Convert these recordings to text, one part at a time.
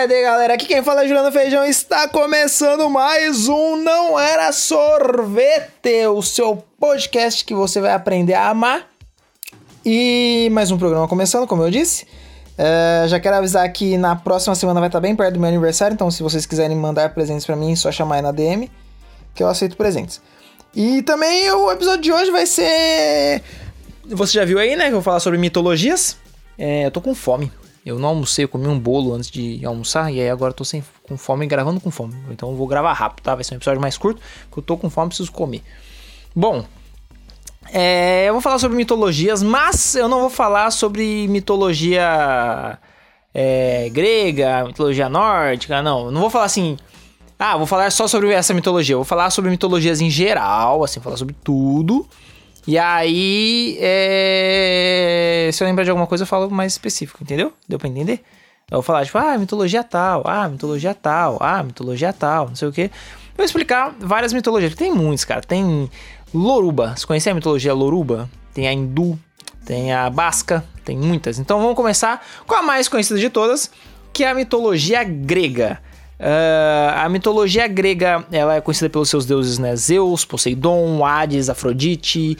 tarde, galera. Aqui quem fala é Juliano Feijão. Está começando mais um Não Era Sorvete, o seu podcast que você vai aprender a amar. E mais um programa começando, como eu disse. É, já quero avisar que na próxima semana vai estar bem perto do meu aniversário, então se vocês quiserem mandar presentes para mim, é só chamar aí na DM, que eu aceito presentes. E também o episódio de hoje vai ser. Você já viu aí, né? Que eu vou falar sobre mitologias. É, eu tô com fome. Eu não almocei, eu comi um bolo antes de almoçar e aí agora eu tô sem, com fome gravando com fome. Então eu vou gravar rápido, tá? Vai ser um episódio mais curto, porque eu tô com fome preciso comer. Bom, é, eu vou falar sobre mitologias, mas eu não vou falar sobre mitologia é, grega, mitologia nórdica, não. Eu não vou falar assim. Ah, vou falar só sobre essa mitologia. Eu vou falar sobre mitologias em geral, assim, falar sobre tudo. E aí, é... se eu lembrar de alguma coisa, eu falo mais específico, entendeu? Deu pra entender? Eu vou falar, tipo, ah, mitologia tal, ah, mitologia tal, ah, mitologia tal, não sei o quê. Vou explicar várias mitologias. Tem muitos, cara. Tem Loruba. Você conhece a mitologia Loruba? Tem a Hindu, tem a Basca, tem muitas. Então vamos começar com a mais conhecida de todas, que é a mitologia grega. Uh, a mitologia grega ela é conhecida pelos seus deuses, né? Zeus, Poseidon, Hades, Afrodite,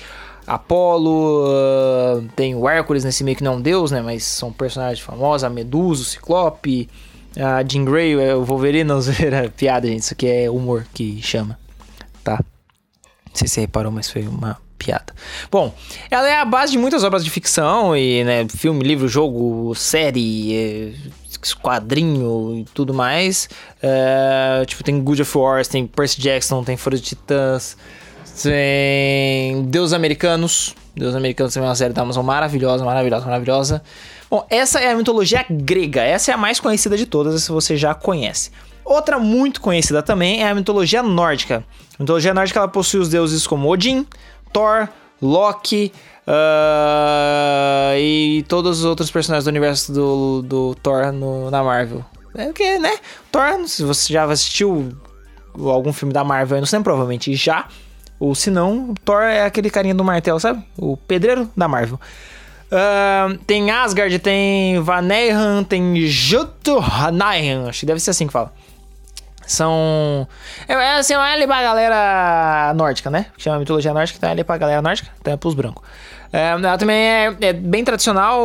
Apolo, uh, tem o Hércules nesse meio que não é um deus, né? Mas são personagens famosos, a Medusa, o Ciclope, a Jean Grey, o Wolverine, não era piada, gente, isso aqui é humor que chama, tá? Não sei se você reparou, mas foi uma piada. Bom, ela é a base de muitas obras de ficção e, né, filme, livro, jogo, série, eh, quadrinho e tudo mais. Uh, tipo, tem Good of Wars, tem Percy Jackson, tem Fora de Titãs, tem Deus Americanos. Deus Americanos também é uma série da Amazon maravilhosa, maravilhosa, maravilhosa. Bom, essa é a mitologia grega. Essa é a mais conhecida de todas, se você já conhece. Outra muito conhecida também é a mitologia nórdica. A mitologia nórdica ela possui os deuses como Odin, Thor, Loki, Uh, e todos os outros personagens do universo do, do Thor no, na Marvel. É porque, né? Thor, se você já assistiu algum filme da Marvel aí no cinema, provavelmente já. Ou se não, Thor é aquele carinha do martelo, sabe? O pedreiro da Marvel. Uh, tem Asgard, tem Vaneyhan, tem Jotunheim. Acho que deve ser assim que fala. São. É, é assim, é ali pra galera nórdica, né? Que chama mitologia nórdica, então é ali pra galera nórdica, então é pros brancos. É, ela também é, é, bem tradicional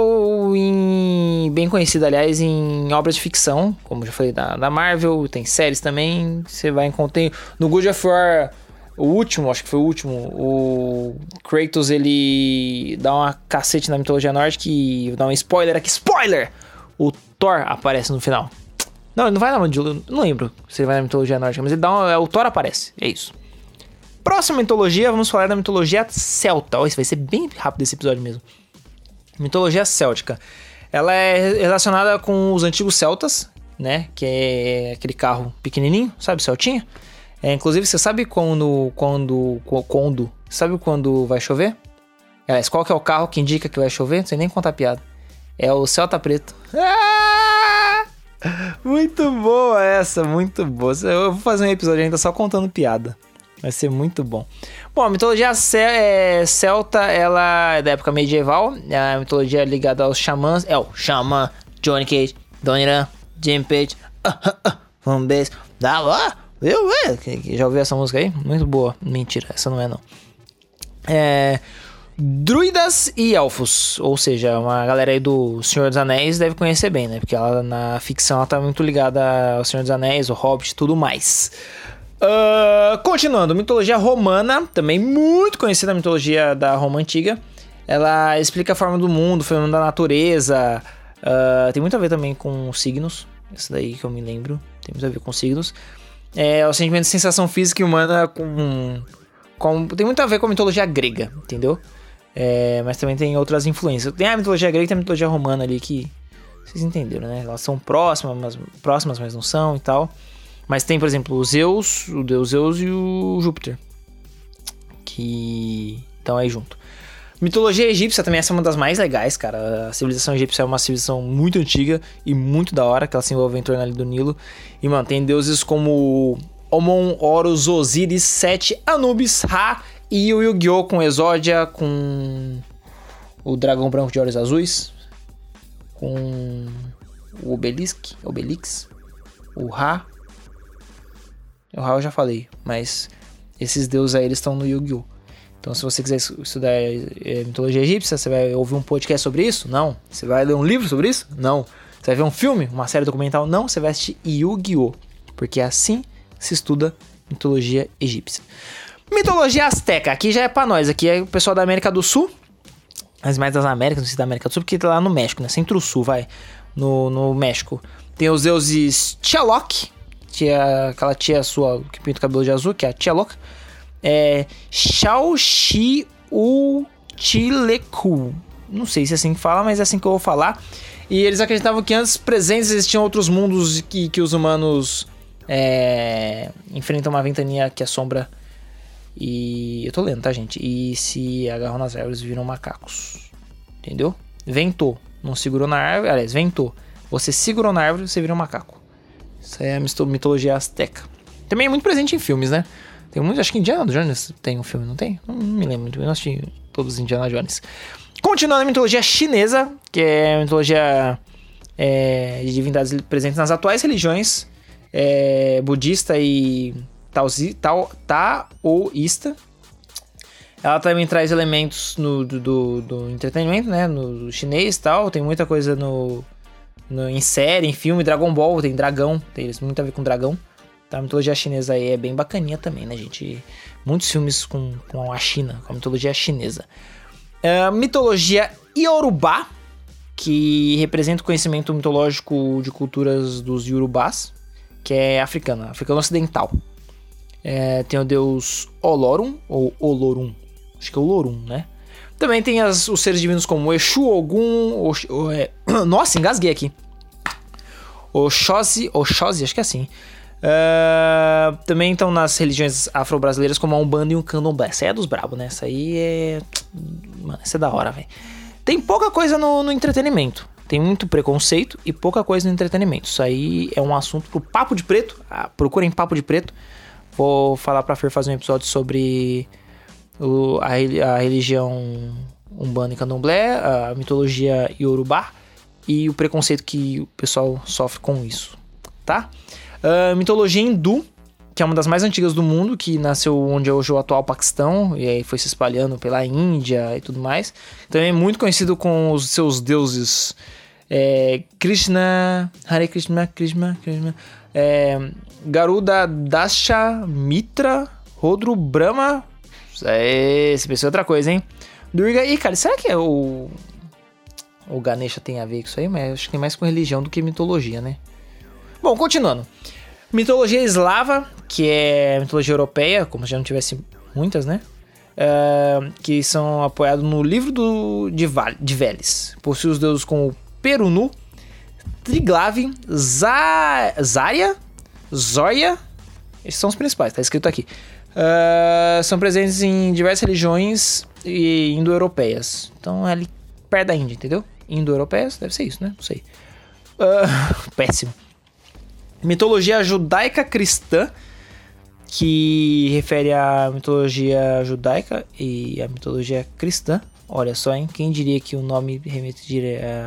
e bem conhecida, aliás, em obras de ficção, como já falei da, da Marvel, tem séries também. Você vai encontrar. No God of War, o último, acho que foi o último, o Kratos ele dá uma cacete na mitologia nórdica e dá um spoiler aqui. Spoiler! O Thor aparece no final. Não, ele não vai na mitologia. Não lembro se ele vai na mitologia nórdica, mas ele dá uma, o Thor aparece. É isso. Próxima mitologia, vamos falar da mitologia celta. Oh, isso vai ser bem rápido esse episódio mesmo. Mitologia céltica. Ela é relacionada com os antigos celtas, né? Que é aquele carro pequenininho, sabe, celtinha? É, inclusive, você sabe quando, quando, quando, sabe quando vai chover? Aliás, qual que é o carro que indica que vai chover? Não sei nem contar piada. É o Celta Preto. Ah! Muito boa essa, muito boa. Eu vou fazer um episódio ainda só contando piada. Vai ser muito bom. Bom, a mitologia é, celta, ela é da época medieval. É a mitologia ligada aos xamãs. É o xamã, Johnny Cage, Donnie Ran, Jim Page, uh, fanbase, da lá. Já ouviu essa música aí? Muito boa. Mentira, essa não é não. É, druidas e elfos, ou seja, uma galera aí do Senhor dos Anéis deve conhecer bem, né? Porque ela na ficção ela tá muito ligada ao Senhor dos Anéis, o Hobbit e tudo mais. Uh, continuando, mitologia romana, também muito conhecida a mitologia da Roma Antiga. Ela explica a forma do mundo, o fenômeno da natureza. Uh, tem muito a ver também com signos. Isso daí que eu me lembro. Tem muito a ver com signos. É o sentimento de sensação física e humana com, com. Tem muito a ver com a mitologia grega, entendeu? É, mas também tem outras influências. Tem a mitologia grega e tem a mitologia romana ali que. Vocês entenderam, né? Elas são próximas, mas, próximas, mas não são e tal. Mas tem, por exemplo, o Zeus, o deus Zeus e o Júpiter. Que estão aí junto. Mitologia egípcia também essa é uma das mais legais, cara. A civilização egípcia é uma civilização muito antiga e muito da hora, que ela se envolve em torno ali do Nilo. E, mano, tem deuses como Omon, Horus, Osíris, Sete, Anubis, Ra e o Yu-Gi-Oh! com Exódia, com o dragão branco de olhos azuis, com o Obelisk, Obelix, O Ra. O Ra eu já falei, mas esses deuses aí eles estão no Yu-Gi-Oh! Então, se você quiser estudar é, mitologia egípcia, você vai ouvir um podcast sobre isso? Não. Você vai ler um livro sobre isso? Não. Você vai ver um filme, uma série documental? Não. Você vai assistir Yu-Gi-Oh! Porque é assim se estuda mitologia egípcia. Mitologia azteca, aqui já é pra nós, aqui é o pessoal da América do Sul, as mais das Américas, não sei da América do Sul, porque tá lá no México, né? Centro-Sul, vai. No, no México. Tem os deuses Tchalok, tia, aquela tia sua que pinta o cabelo de azul, que é a Tchalok. É Xiaoxiutileku. Não sei se é assim que fala, mas é assim que eu vou falar. E eles acreditavam que antes presentes existiam outros mundos que, que os humanos é, enfrentam uma ventania que assombra. E eu tô lendo, tá, gente? E se agarram nas árvores viram macacos. Entendeu? Ventou. Não segurou na árvore. Aliás, ventou. Você segurou na árvore, você vira um macaco. Isso é a mitologia azteca. Também é muito presente em filmes, né? Tem muito, acho que Indiana Jones tem um filme, não tem? Não, me lembro muito bem, assisti todos os Indiana Jones. Continuando a mitologia chinesa, que é a mitologia é, de divindades presentes nas atuais religiões é, budista e taoísta. Ela também traz elementos no, do, do, do entretenimento, né? No chinês e tal. Tem muita coisa no, no, em série, em filme. Dragon Ball tem dragão. Tem muito a ver com dragão. A mitologia chinesa aí é bem bacaninha também, né, gente? Muitos filmes com, com a China, com a mitologia chinesa. Uh, mitologia Yorubá, que representa o conhecimento mitológico de culturas dos Yorubás que é africana, africano ocidental. É, tem o deus Olorum, ou Olorum, acho que é Olorum, né? Também tem as, os seres divinos como Exu, Ogum, Ox, o, é, nossa, engasguei aqui. Oxóssi, Oxóssi, acho que é assim. Uh, também estão nas religiões afro-brasileiras como a Umbanda e o Candomblé. Essa aí é dos brabos, né? Essa aí é... Mano, essa é da hora, velho. Tem pouca coisa no, no entretenimento. Tem muito preconceito e pouca coisa no entretenimento. Isso aí é um assunto pro Papo de Preto. Ah, procurem Papo de Preto. Vou falar pra Fer fazer um episódio sobre o, a, a religião Umbanda e Candomblé, a mitologia Yorubá e o preconceito que o pessoal sofre com isso, tá? Uh, mitologia hindu, que é uma das mais antigas do mundo, que nasceu onde é hoje o atual Paquistão, e aí foi se espalhando pela Índia e tudo mais. Também é muito conhecido com os seus deuses é, Krishna, Hare Krishna, Krishna, Krishna, é, Garuda, Dasha, Mitra, Rodro, Brahma. É, esse pessoal é outra coisa, hein? Durga. E, cara, será que é o. O Ganesha tem a ver com isso aí? Mas acho que tem mais com religião do que mitologia, né? Bom, continuando. Mitologia eslava, que é mitologia europeia, como já não tivesse muitas, né? Uh, que são apoiados no livro do, de, de Veles. Possui os deuses como Perunu, Triglave, Zarya, Zóia. Esses são os principais, tá escrito aqui. Uh, são presentes em diversas religiões indo-europeias. Então é ali perto da Índia, entendeu? Indo-europeias, deve ser isso, né? Não sei. Uh, péssimo mitologia judaica cristã, que refere à mitologia judaica e à mitologia cristã. Olha só, hein? Quem diria que o nome remete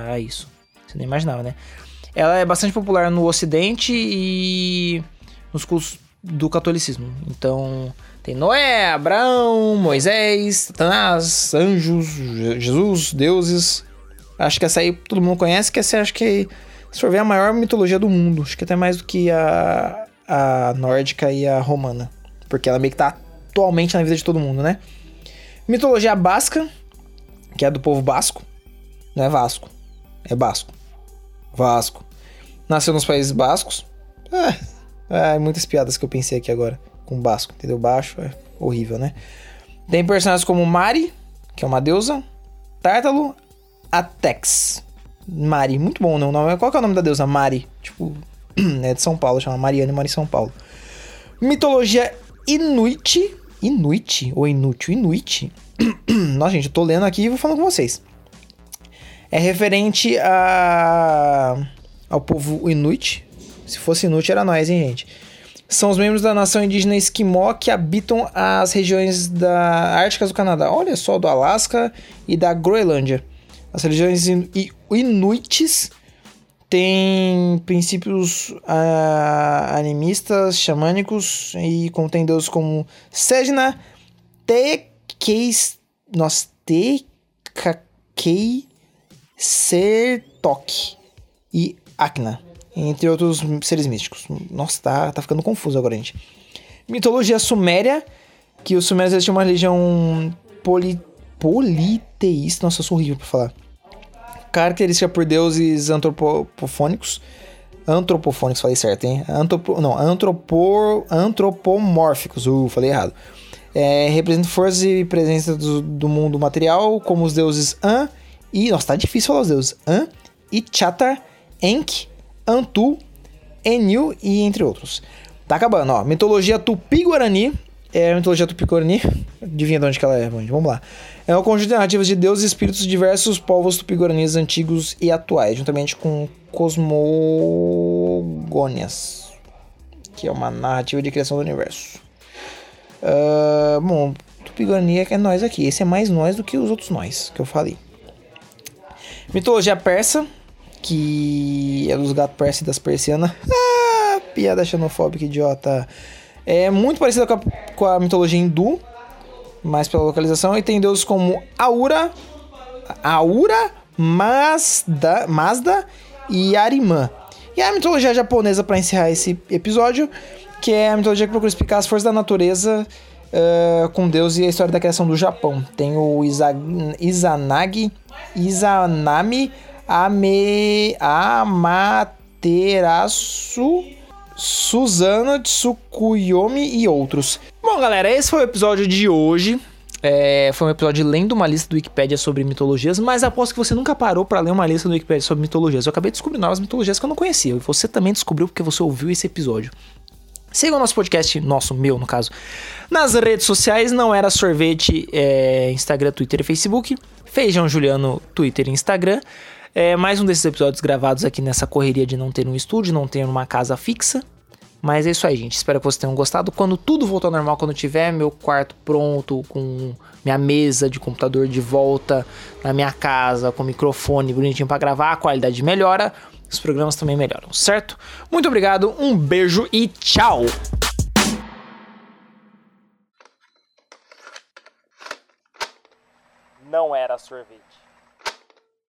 a isso? Você não imaginava, né? Ela é bastante popular no Ocidente e nos cultos do catolicismo. Então, tem Noé, Abraão, Moisés, Satanás, anjos, Jesus, deuses. Acho que essa aí todo mundo conhece, que essa acho que se for ver, a maior mitologia do mundo. Acho que até mais do que a, a nórdica e a romana. Porque ela meio que tá atualmente na vida de todo mundo, né? Mitologia basca, que é do povo basco. Não é Vasco, é Basco. Vasco. Nasceu nos Países Bascos. É, é, muitas piadas que eu pensei aqui agora com Basco, entendeu? Baixo é horrível, né? Tem personagens como Mari, que é uma deusa, Tártalo, Atex, Mari. Muito bom? Né? Qual que é o nome da deusa? Mari. Tipo, é de São Paulo, chama Mariana e Mari São Paulo. Mitologia Inuit. Inuit? Ou inútil? Inuit? Nossa, gente, eu tô lendo aqui e vou falando com vocês. É referente a... ao povo Inuit. Se fosse Inuit, era nós, hein, gente? São os membros da nação indígena Esquimó que habitam as regiões da Árticas do Canadá. Olha só, do Alasca e da Groenlândia. As religiões Inuites tem princípios uh, animistas, xamânicos e contém deuses como Sejna, Tekeis, nossa, Tekakei, Sertok e Akna, entre outros seres místicos. Nossa, tá, tá ficando confuso agora, gente. Mitologia suméria, que os sumérios eles tinham uma religião poli, politeísta, nossa, eu sou horrível pra falar característica por deuses antropofônicos. Antropofônicos, falei certo, hein? Antropo, não, antropor, antropomórficos, uh, falei errado. É, representa forças e presença do, do, mundo material, como os deuses An e. Nossa, tá difícil falar os deuses. An, Ichatar, Enki, Antu, Enil e entre outros. Tá acabando, ó. Mitologia Tupi-Guarani é a mitologia tupi-guarani. Adivinha de onde que ela é, Vamos lá. É um conjunto de narrativas de deuses e espíritos de diversos povos tupi-guaranis antigos e atuais, juntamente com cosmogônias, que é uma narrativa de criação do universo. Uh, bom, tupi-guarani é nós aqui. Esse é mais nós do que os outros nós que eu falei. Mitologia persa, que é dos gatos persas e das persianas. Ah, piada xenofóbica idiota. É muito parecida com a, com a mitologia hindu, mais pela localização, e tem deuses como Aura, Aura, Mazda, Mazda e Arimã. E a mitologia japonesa, para encerrar esse episódio, que é a mitologia que procura explicar as forças da natureza uh, com Deus e a história da criação do Japão. Tem o Izanagi, Izanami, Ame, Amaterasu Suzana, Tsukuyomi e outros. Bom, galera, esse foi o episódio de hoje. É, foi um episódio lendo uma lista do Wikipedia sobre mitologias, mas aposto que você nunca parou para ler uma lista do Wikipedia sobre mitologias. Eu acabei de descobrir novas mitologias que eu não conhecia, e você também descobriu porque você ouviu esse episódio. Siga o nosso podcast, nosso, meu no caso, nas redes sociais, não era sorvete, é, Instagram, Twitter e Facebook. Feijão Juliano, Twitter e Instagram. É mais um desses episódios gravados aqui nessa correria de não ter um estúdio, não ter uma casa fixa. Mas é isso aí, gente. Espero que vocês tenham gostado. Quando tudo voltar ao normal, quando tiver meu quarto pronto, com minha mesa de computador de volta na minha casa, com microfone bonitinho para gravar, a qualidade melhora, os programas também melhoram, certo? Muito obrigado, um beijo e tchau! Não era sorvete.